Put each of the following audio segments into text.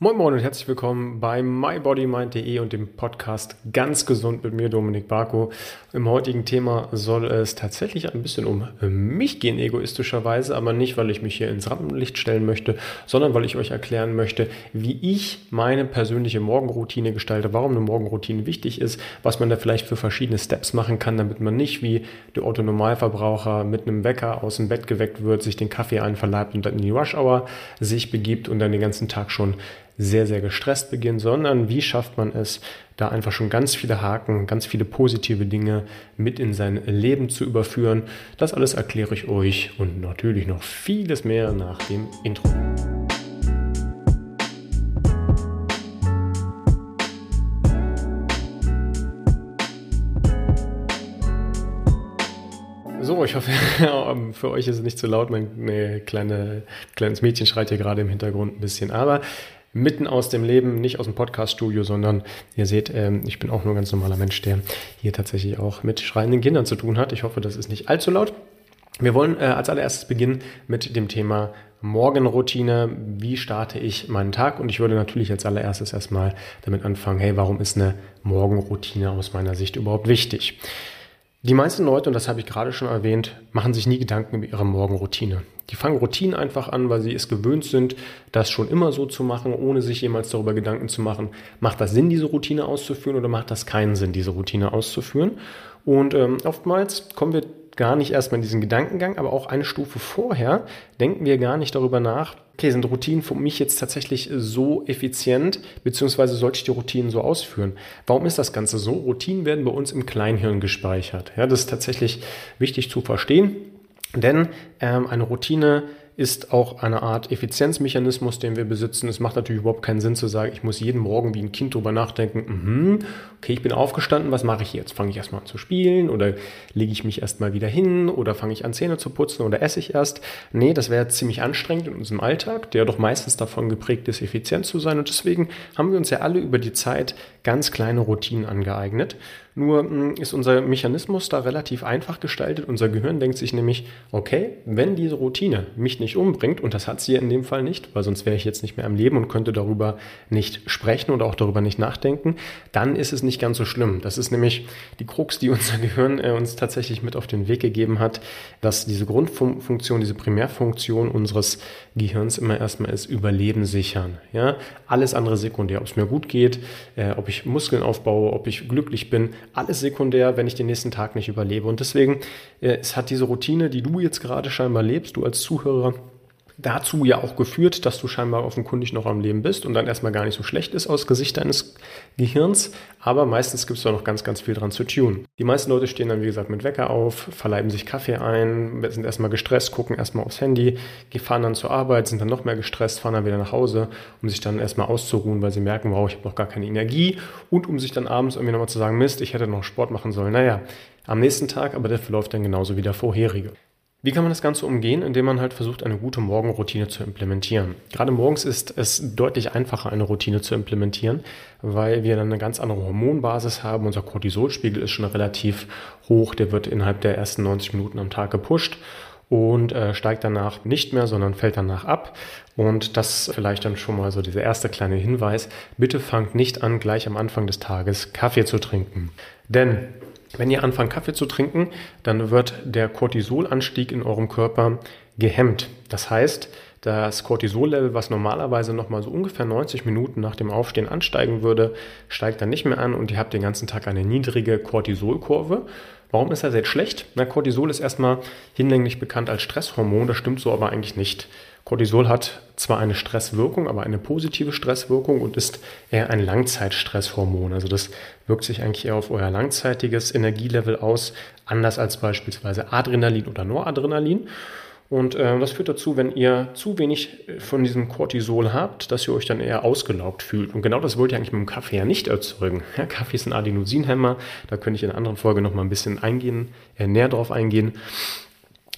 Moin Moin und herzlich willkommen bei mybodymind.de und dem Podcast Ganz Gesund mit mir, Dominik Barko. Im heutigen Thema soll es tatsächlich ein bisschen um mich gehen, egoistischerweise, aber nicht, weil ich mich hier ins Rampenlicht stellen möchte, sondern weil ich euch erklären möchte, wie ich meine persönliche Morgenroutine gestalte, warum eine Morgenroutine wichtig ist, was man da vielleicht für verschiedene Steps machen kann, damit man nicht wie der Otto-Normalverbraucher mit einem Wecker aus dem Bett geweckt wird, sich den Kaffee einverleibt und dann in die Rush-Hour sich begibt und dann den ganzen Tag schon sehr, sehr gestresst beginnt, sondern wie schafft man es, da einfach schon ganz viele Haken, ganz viele positive Dinge mit in sein Leben zu überführen. Das alles erkläre ich euch und natürlich noch vieles mehr nach dem Intro. So, ich hoffe, für euch ist es nicht zu laut. Mein kleine, kleines Mädchen schreit hier gerade im Hintergrund ein bisschen. Aber mitten aus dem Leben, nicht aus dem Podcaststudio, sondern ihr seht, ähm, ich bin auch nur ein ganz normaler Mensch, der hier tatsächlich auch mit schreienden Kindern zu tun hat. Ich hoffe, das ist nicht allzu laut. Wir wollen äh, als allererstes beginnen mit dem Thema Morgenroutine. Wie starte ich meinen Tag? Und ich würde natürlich als allererstes erstmal damit anfangen, hey, warum ist eine Morgenroutine aus meiner Sicht überhaupt wichtig? Die meisten Leute, und das habe ich gerade schon erwähnt, machen sich nie Gedanken über ihre Morgenroutine. Die fangen Routinen einfach an, weil sie es gewöhnt sind, das schon immer so zu machen, ohne sich jemals darüber Gedanken zu machen, macht das Sinn, diese Routine auszuführen oder macht das keinen Sinn, diese Routine auszuführen. Und ähm, oftmals kommen wir gar nicht erstmal in diesen Gedankengang, aber auch eine Stufe vorher denken wir gar nicht darüber nach, okay, sind Routinen für mich jetzt tatsächlich so effizient, beziehungsweise sollte ich die Routinen so ausführen? Warum ist das Ganze so? Routinen werden bei uns im Kleinhirn gespeichert. Ja, das ist tatsächlich wichtig zu verstehen. Denn ähm, eine Routine ist auch eine Art Effizienzmechanismus, den wir besitzen. Es macht natürlich überhaupt keinen Sinn zu sagen, ich muss jeden Morgen wie ein Kind drüber nachdenken, mhm, okay, ich bin aufgestanden, was mache ich jetzt? Fange ich erstmal an zu spielen oder lege ich mich erstmal wieder hin oder fange ich an Zähne zu putzen oder esse ich erst? Nee, das wäre ziemlich anstrengend in unserem Alltag, der doch meistens davon geprägt ist, effizient zu sein. Und deswegen haben wir uns ja alle über die Zeit ganz kleine Routinen angeeignet. Nur hm, ist unser Mechanismus da relativ einfach gestaltet. Unser Gehirn denkt sich nämlich, okay, wenn diese Routine mich nicht umbringt, und das hat sie in dem Fall nicht, weil sonst wäre ich jetzt nicht mehr am Leben und könnte darüber nicht sprechen oder auch darüber nicht nachdenken, dann ist es nicht ganz so schlimm. Das ist nämlich die Krux, die unser Gehirn äh, uns tatsächlich mit auf den Weg gegeben hat, dass diese Grundfunktion, diese Primärfunktion unseres Gehirns immer erstmal ist, Überleben sichern. Ja? Alles andere sekundär, ob es mir gut geht, äh, ob ich Muskeln aufbaue, ob ich glücklich bin, alles sekundär, wenn ich den nächsten Tag nicht überlebe. Und deswegen, äh, es hat diese Routine, die du jetzt gerade scheinbar lebst, du als Zuhörer, dazu ja auch geführt, dass du scheinbar offenkundig noch am Leben bist und dann erstmal gar nicht so schlecht ist aus Gesicht deines Gehirns. Aber meistens gibt es da noch ganz, ganz viel dran zu tun. Die meisten Leute stehen dann, wie gesagt, mit Wecker auf, verleiben sich Kaffee ein, sind erstmal gestresst, gucken erstmal aufs Handy, fahren dann zur Arbeit, sind dann noch mehr gestresst, fahren dann wieder nach Hause, um sich dann erstmal auszuruhen, weil sie merken, wow, ich habe noch gar keine Energie und um sich dann abends irgendwie nochmal zu sagen, Mist, ich hätte noch Sport machen sollen. Naja, am nächsten Tag, aber der verläuft dann genauso wie der vorherige. Wie kann man das Ganze umgehen? Indem man halt versucht, eine gute Morgenroutine zu implementieren. Gerade morgens ist es deutlich einfacher, eine Routine zu implementieren, weil wir dann eine ganz andere Hormonbasis haben. Unser Cortisolspiegel ist schon relativ hoch. Der wird innerhalb der ersten 90 Minuten am Tag gepusht und äh, steigt danach nicht mehr, sondern fällt danach ab. Und das vielleicht dann schon mal so dieser erste kleine Hinweis. Bitte fangt nicht an, gleich am Anfang des Tages Kaffee zu trinken. Denn wenn ihr anfangt Kaffee zu trinken, dann wird der Cortisolanstieg in eurem Körper gehemmt. Das heißt, das Cortisol-Level, was normalerweise nochmal so ungefähr 90 Minuten nach dem Aufstehen ansteigen würde, steigt dann nicht mehr an und ihr habt den ganzen Tag eine niedrige Cortisolkurve. Warum ist das jetzt schlecht? Na, Cortisol ist erstmal hinlänglich bekannt als Stresshormon, das stimmt so aber eigentlich nicht. Cortisol hat zwar eine Stresswirkung, aber eine positive Stresswirkung und ist eher ein Langzeitstresshormon. Also das wirkt sich eigentlich eher auf euer langzeitiges Energielevel aus, anders als beispielsweise Adrenalin oder Noradrenalin. Und äh, das führt dazu, wenn ihr zu wenig äh, von diesem Cortisol habt, dass ihr euch dann eher ausgelaugt fühlt. Und genau das wollt ihr eigentlich mit dem Kaffee ja nicht erzeugen. Ja, Kaffee ist ein Adenosinhemmer, da könnte ich in einer anderen Folge nochmal ein bisschen eingehen, äh, näher drauf eingehen.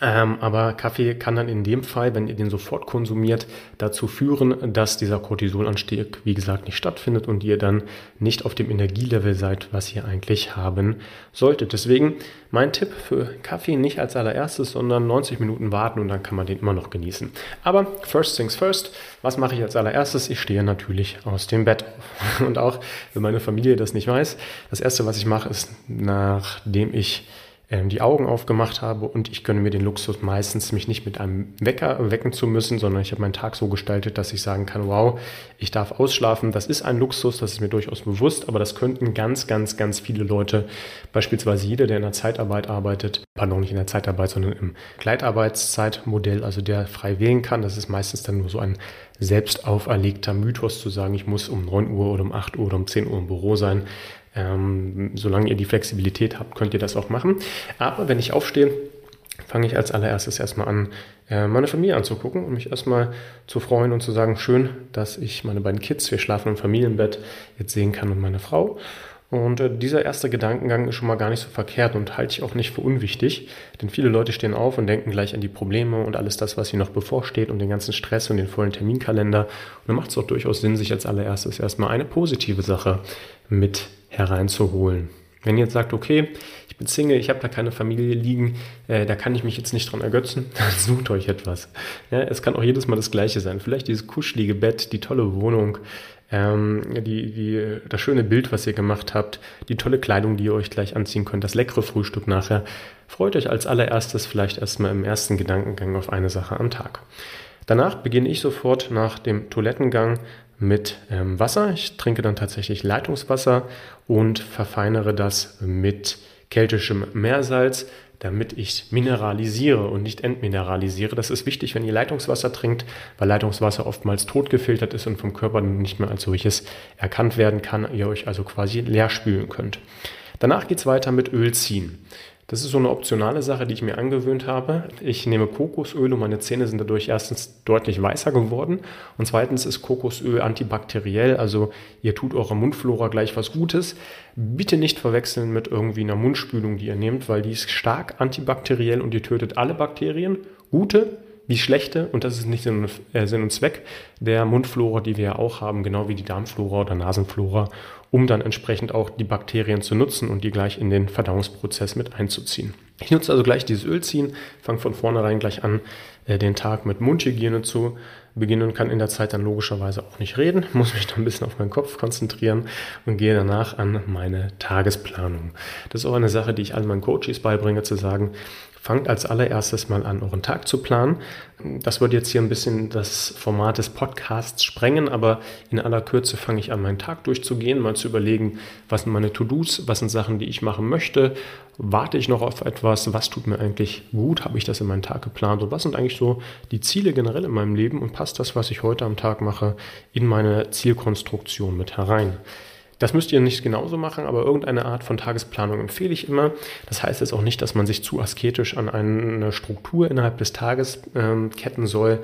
Ähm, aber Kaffee kann dann in dem Fall, wenn ihr den sofort konsumiert, dazu führen, dass dieser Cortisolanstieg, wie gesagt, nicht stattfindet und ihr dann nicht auf dem Energielevel seid, was ihr eigentlich haben solltet. Deswegen mein Tipp für Kaffee nicht als allererstes, sondern 90 Minuten warten und dann kann man den immer noch genießen. Aber first things first, was mache ich als allererstes? Ich stehe natürlich aus dem Bett. Und auch wenn meine Familie das nicht weiß, das erste, was ich mache, ist, nachdem ich die Augen aufgemacht habe und ich gönne mir den Luxus meistens, mich nicht mit einem Wecker wecken zu müssen, sondern ich habe meinen Tag so gestaltet, dass ich sagen kann, wow, ich darf ausschlafen. Das ist ein Luxus, das ist mir durchaus bewusst, aber das könnten ganz, ganz, ganz viele Leute, beispielsweise jeder, der in der Zeitarbeit arbeitet, pardon, nicht in der Zeitarbeit, sondern im Gleitarbeitszeitmodell, also der frei wählen kann, das ist meistens dann nur so ein selbst auferlegter Mythos zu sagen, ich muss um 9 Uhr oder um 8 Uhr oder um 10 Uhr im Büro sein. Ähm, solange ihr die Flexibilität habt, könnt ihr das auch machen. Aber wenn ich aufstehe, fange ich als allererstes erstmal an, äh, meine Familie anzugucken und mich erstmal zu freuen und zu sagen, schön, dass ich meine beiden Kids, wir schlafen im Familienbett, jetzt sehen kann und meine Frau. Und äh, dieser erste Gedankengang ist schon mal gar nicht so verkehrt und halte ich auch nicht für unwichtig, denn viele Leute stehen auf und denken gleich an die Probleme und alles das, was ihnen noch bevorsteht und den ganzen Stress und den vollen Terminkalender. Und dann macht es auch durchaus Sinn, sich als allererstes erstmal eine positive Sache mit hereinzuholen. Wenn ihr jetzt sagt, okay, ich bin Single, ich habe da keine Familie liegen, äh, da kann ich mich jetzt nicht dran ergötzen, dann sucht euch etwas. Ja, es kann auch jedes Mal das Gleiche sein. Vielleicht dieses kuschelige Bett, die tolle Wohnung, ähm, die, die, das schöne Bild, was ihr gemacht habt, die tolle Kleidung, die ihr euch gleich anziehen könnt, das leckere Frühstück nachher. Freut euch als allererstes vielleicht erstmal im ersten Gedankengang auf eine Sache am Tag. Danach beginne ich sofort nach dem Toilettengang mit ähm, Wasser. Ich trinke dann tatsächlich Leitungswasser und verfeinere das mit keltischem Meersalz damit ich mineralisiere und nicht entmineralisiere. Das ist wichtig, wenn ihr Leitungswasser trinkt, weil Leitungswasser oftmals totgefiltert ist und vom Körper nicht mehr als solches erkannt werden kann, ihr euch also quasi leer spülen könnt. Danach geht es weiter mit Öl ziehen. Das ist so eine optionale Sache, die ich mir angewöhnt habe. Ich nehme Kokosöl und meine Zähne sind dadurch erstens deutlich weißer geworden und zweitens ist Kokosöl antibakteriell, also ihr tut eurer Mundflora gleich was Gutes. Bitte nicht verwechseln mit irgendwie einer Mundspülung, die ihr nehmt, weil die ist stark antibakteriell und ihr tötet alle Bakterien, gute wie schlechte, und das ist nicht äh, Sinn und Zweck der Mundflora, die wir ja auch haben, genau wie die Darmflora oder Nasenflora um dann entsprechend auch die Bakterien zu nutzen und die gleich in den Verdauungsprozess mit einzuziehen. Ich nutze also gleich dieses Ölziehen, fange von vornherein gleich an, äh, den Tag mit Mundhygiene zu beginnen und kann in der Zeit dann logischerweise auch nicht reden, muss mich dann ein bisschen auf meinen Kopf konzentrieren und gehe danach an meine Tagesplanung. Das ist auch eine Sache, die ich allen meinen Coaches beibringe, zu sagen, Fangt als allererstes mal an, euren Tag zu planen. Das wird jetzt hier ein bisschen das Format des Podcasts sprengen, aber in aller Kürze fange ich an, meinen Tag durchzugehen, mal zu überlegen, was sind meine To-Dos, was sind Sachen, die ich machen möchte, warte ich noch auf etwas, was tut mir eigentlich gut, habe ich das in meinen Tag geplant? Und was sind eigentlich so die Ziele generell in meinem Leben? Und passt das, was ich heute am Tag mache, in meine Zielkonstruktion mit herein. Das müsst ihr nicht genauso machen, aber irgendeine Art von Tagesplanung empfehle ich immer. Das heißt jetzt auch nicht, dass man sich zu asketisch an eine Struktur innerhalb des Tages ähm, ketten soll,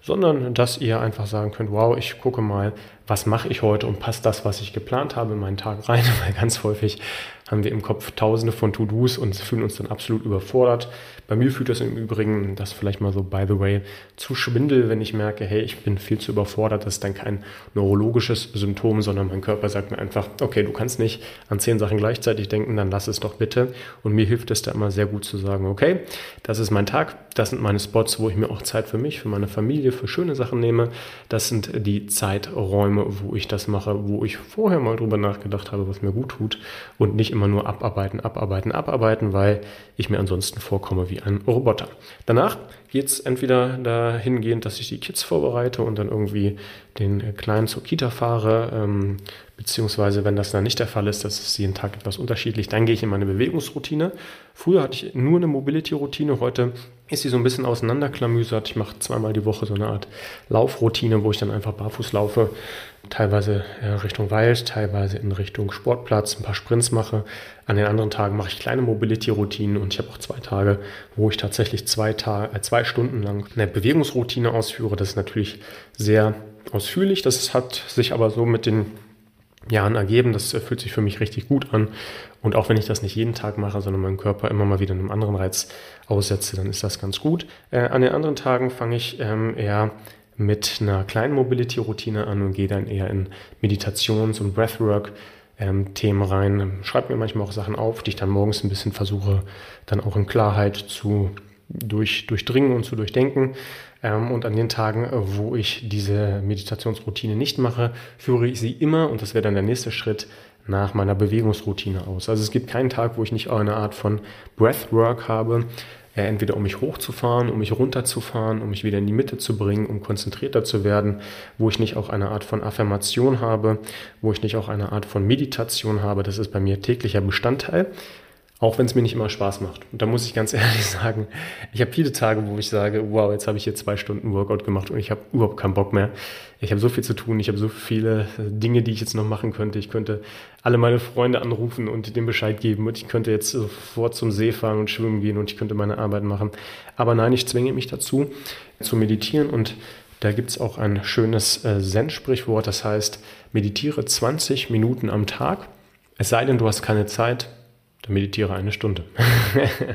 sondern dass ihr einfach sagen könnt, wow, ich gucke mal, was mache ich heute und passt das, was ich geplant habe, in meinen Tag rein, weil ganz häufig haben wir im Kopf tausende von To-Dos und fühlen uns dann absolut überfordert. Bei mir führt das im Übrigen, das vielleicht mal so by the way, zu Schwindel, wenn ich merke, hey, ich bin viel zu überfordert. Das ist dann kein neurologisches Symptom, sondern mein Körper sagt mir einfach, okay, du kannst nicht an zehn Sachen gleichzeitig denken, dann lass es doch bitte. Und mir hilft es da immer sehr gut zu sagen, okay, das ist mein Tag, das sind meine Spots, wo ich mir auch Zeit für mich, für meine Familie, für schöne Sachen nehme. Das sind die Zeiträume, wo ich das mache, wo ich vorher mal drüber nachgedacht habe, was mir gut tut und nicht immer nur abarbeiten, abarbeiten, abarbeiten, weil ich mir ansonsten vorkomme wie ein Roboter. Danach geht es entweder dahingehend, dass ich die Kids vorbereite und dann irgendwie den Kleinen zur Kita fahre, ähm, beziehungsweise wenn das dann nicht der Fall ist, das ist jeden Tag etwas unterschiedlich, dann gehe ich in meine Bewegungsroutine. Früher hatte ich nur eine Mobility-Routine, heute ist sie so ein bisschen auseinanderklamüsert. Ich mache zweimal die Woche so eine Art Laufroutine, wo ich dann einfach barfuß laufe, teilweise Richtung Wald, teilweise in Richtung Sportplatz, ein paar Sprints mache. An den anderen Tagen mache ich kleine Mobility-Routinen und ich habe auch zwei Tage, wo ich tatsächlich zwei, Tage, äh, zwei Stunden lang eine Bewegungsroutine ausführe. Das ist natürlich sehr ausführlich. Das hat sich aber so mit den Jahren ergeben. Das fühlt sich für mich richtig gut an. Und auch wenn ich das nicht jeden Tag mache, sondern meinen Körper immer mal wieder einem anderen Reiz aussetze, dann ist das ganz gut. Äh, an den anderen Tagen fange ich ähm, eher mit einer kleinen Mobility-Routine an und gehe dann eher in Meditations- und Breathwork-Themen ähm, rein. Schreibe mir manchmal auch Sachen auf, die ich dann morgens ein bisschen versuche, dann auch in Klarheit zu durch, durchdringen und zu durchdenken. Ähm, und an den Tagen, wo ich diese Meditationsroutine nicht mache, führe ich sie immer, und das wäre dann der nächste Schritt, nach meiner Bewegungsroutine aus. Also es gibt keinen Tag, wo ich nicht eine Art von Breathwork habe, äh, entweder um mich hochzufahren, um mich runterzufahren, um mich wieder in die Mitte zu bringen, um konzentrierter zu werden, wo ich nicht auch eine Art von Affirmation habe, wo ich nicht auch eine Art von Meditation habe. Das ist bei mir täglicher Bestandteil. Auch wenn es mir nicht immer Spaß macht. Und da muss ich ganz ehrlich sagen, ich habe viele Tage, wo ich sage, wow, jetzt habe ich hier zwei Stunden Workout gemacht und ich habe überhaupt keinen Bock mehr. Ich habe so viel zu tun, ich habe so viele Dinge, die ich jetzt noch machen könnte. Ich könnte alle meine Freunde anrufen und dem Bescheid geben und ich könnte jetzt sofort zum See fahren und schwimmen gehen und ich könnte meine Arbeit machen. Aber nein, ich zwinge mich dazu, zu meditieren und da gibt es auch ein schönes äh, Zen-Sprichwort, das heißt, meditiere 20 Minuten am Tag. Es sei denn, du hast keine Zeit, dann meditiere eine Stunde.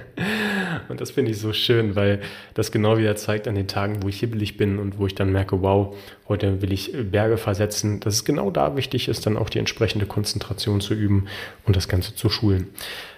und das finde ich so schön, weil das genau wieder zeigt an den Tagen, wo ich hibbelig bin und wo ich dann merke, wow, heute will ich Berge versetzen, dass es genau da wichtig ist, dann auch die entsprechende Konzentration zu üben und das Ganze zu schulen.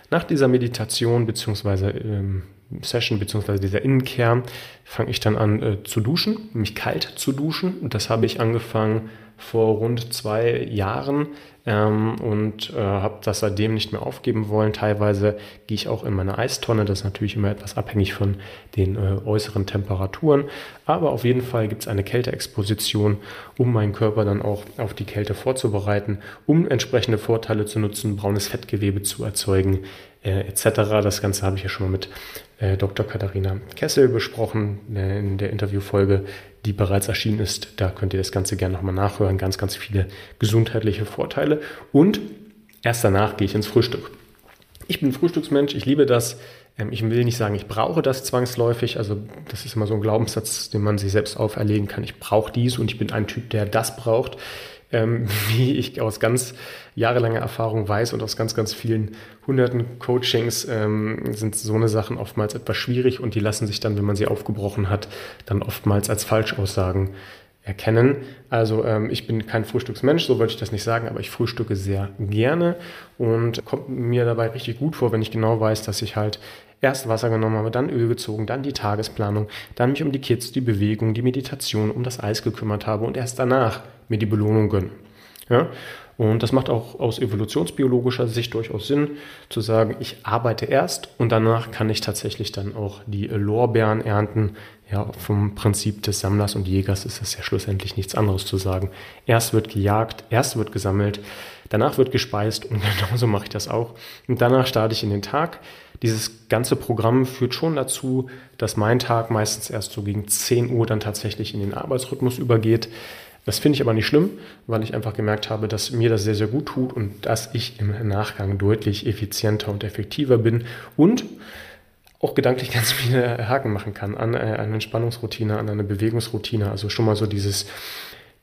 Nach dieser Meditation bzw. Ähm, Session bzw. dieser Innenkehr fange ich dann an äh, zu duschen, mich kalt zu duschen. Und das habe ich angefangen vor rund zwei Jahren ähm, und äh, habe das seitdem nicht mehr aufgeben wollen. Teilweise gehe ich auch in meine Eistonne, das ist natürlich immer etwas abhängig von den äh, äußeren Temperaturen. Aber auf jeden Fall gibt es eine Kälteexposition, um meinen Körper dann auch auf die Kälte vorzubereiten, um entsprechende Vorteile zu nutzen, braunes Fettgewebe zu erzeugen, äh, etc. Das Ganze habe ich ja schon mal mit äh, Dr. Katharina Kessel besprochen äh, in der Interviewfolge, die bereits erschienen ist. Da könnt ihr das Ganze gerne nochmal nachhören. Ganz, ganz viele gesundheitliche Vorteile. Und erst danach gehe ich ins Frühstück. Ich bin Frühstücksmensch, ich liebe das. Ähm, ich will nicht sagen, ich brauche das zwangsläufig. Also das ist immer so ein Glaubenssatz, den man sich selbst auferlegen kann. Ich brauche dies und ich bin ein Typ, der das braucht ähm, wie ich aus ganz jahrelanger Erfahrung weiß und aus ganz, ganz vielen hunderten Coachings ähm, sind so eine Sachen oftmals etwas schwierig und die lassen sich dann, wenn man sie aufgebrochen hat, dann oftmals als Falschaussagen erkennen. Also ähm, ich bin kein Frühstücksmensch, so wollte ich das nicht sagen, aber ich frühstücke sehr gerne und kommt mir dabei richtig gut vor, wenn ich genau weiß, dass ich halt erst Wasser genommen habe, dann Öl gezogen, dann die Tagesplanung, dann mich um die Kids, die Bewegung, die Meditation, um das Eis gekümmert habe und erst danach mir die Belohnung gönnen. Ja? Und das macht auch aus evolutionsbiologischer Sicht durchaus Sinn, zu sagen, ich arbeite erst und danach kann ich tatsächlich dann auch die Lorbeeren ernten. Ja, vom Prinzip des Sammlers und Jägers ist es ja schlussendlich nichts anderes zu sagen. Erst wird gejagt, erst wird gesammelt, danach wird gespeist und genauso mache ich das auch. Und danach starte ich in den Tag. Dieses ganze Programm führt schon dazu, dass mein Tag meistens erst so gegen 10 Uhr dann tatsächlich in den Arbeitsrhythmus übergeht. Das finde ich aber nicht schlimm, weil ich einfach gemerkt habe, dass mir das sehr, sehr gut tut und dass ich im Nachgang deutlich effizienter und effektiver bin und auch gedanklich ganz viele Haken machen kann an äh, eine Entspannungsroutine, an eine Bewegungsroutine. Also schon mal so dieses,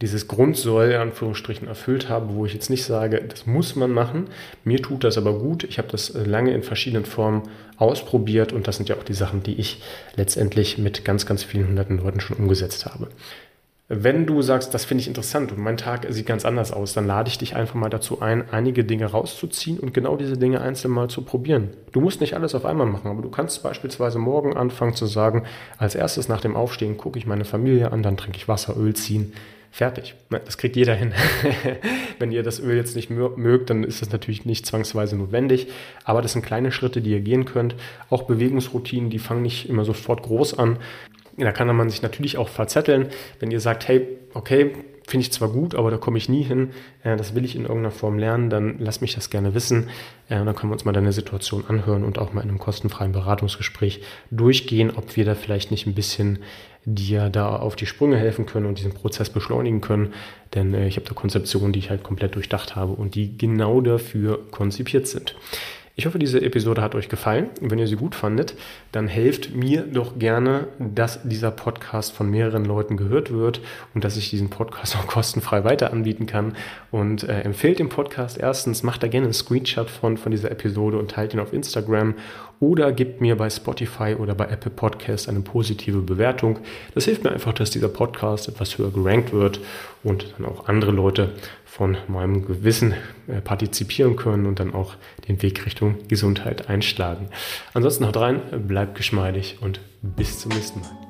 dieses Grundsoll, in Anführungsstrichen, erfüllt habe, wo ich jetzt nicht sage, das muss man machen. Mir tut das aber gut. Ich habe das äh, lange in verschiedenen Formen ausprobiert und das sind ja auch die Sachen, die ich letztendlich mit ganz, ganz vielen hunderten Leuten schon umgesetzt habe. Wenn du sagst, das finde ich interessant und mein Tag sieht ganz anders aus, dann lade ich dich einfach mal dazu ein, einige Dinge rauszuziehen und genau diese Dinge einzeln mal zu probieren. Du musst nicht alles auf einmal machen, aber du kannst beispielsweise morgen anfangen zu sagen, als erstes nach dem Aufstehen gucke ich meine Familie an, dann trinke ich Wasser, Öl ziehen, fertig. Das kriegt jeder hin. Wenn ihr das Öl jetzt nicht mögt, dann ist das natürlich nicht zwangsweise notwendig. Aber das sind kleine Schritte, die ihr gehen könnt. Auch Bewegungsroutinen, die fangen nicht immer sofort groß an. Da kann man sich natürlich auch verzetteln, wenn ihr sagt, hey, okay, finde ich zwar gut, aber da komme ich nie hin, äh, das will ich in irgendeiner Form lernen, dann lass mich das gerne wissen. Äh, dann können wir uns mal deine Situation anhören und auch mal in einem kostenfreien Beratungsgespräch durchgehen, ob wir da vielleicht nicht ein bisschen dir da auf die Sprünge helfen können und diesen Prozess beschleunigen können. Denn äh, ich habe da Konzeptionen, die ich halt komplett durchdacht habe und die genau dafür konzipiert sind. Ich hoffe, diese Episode hat euch gefallen. Wenn ihr sie gut fandet, dann helft mir doch gerne, dass dieser Podcast von mehreren Leuten gehört wird und dass ich diesen Podcast auch kostenfrei weiter anbieten kann. Und äh, empfehlt den Podcast erstens, macht da gerne einen Screenshot von, von dieser Episode und teilt ihn auf Instagram oder gebt mir bei Spotify oder bei Apple Podcast eine positive Bewertung. Das hilft mir einfach, dass dieser Podcast etwas höher gerankt wird und dann auch andere Leute von meinem Gewissen äh, partizipieren können und dann auch den Weg Richtung Gesundheit einschlagen. Ansonsten haut rein, bleibt geschmeidig und bis zum nächsten Mal.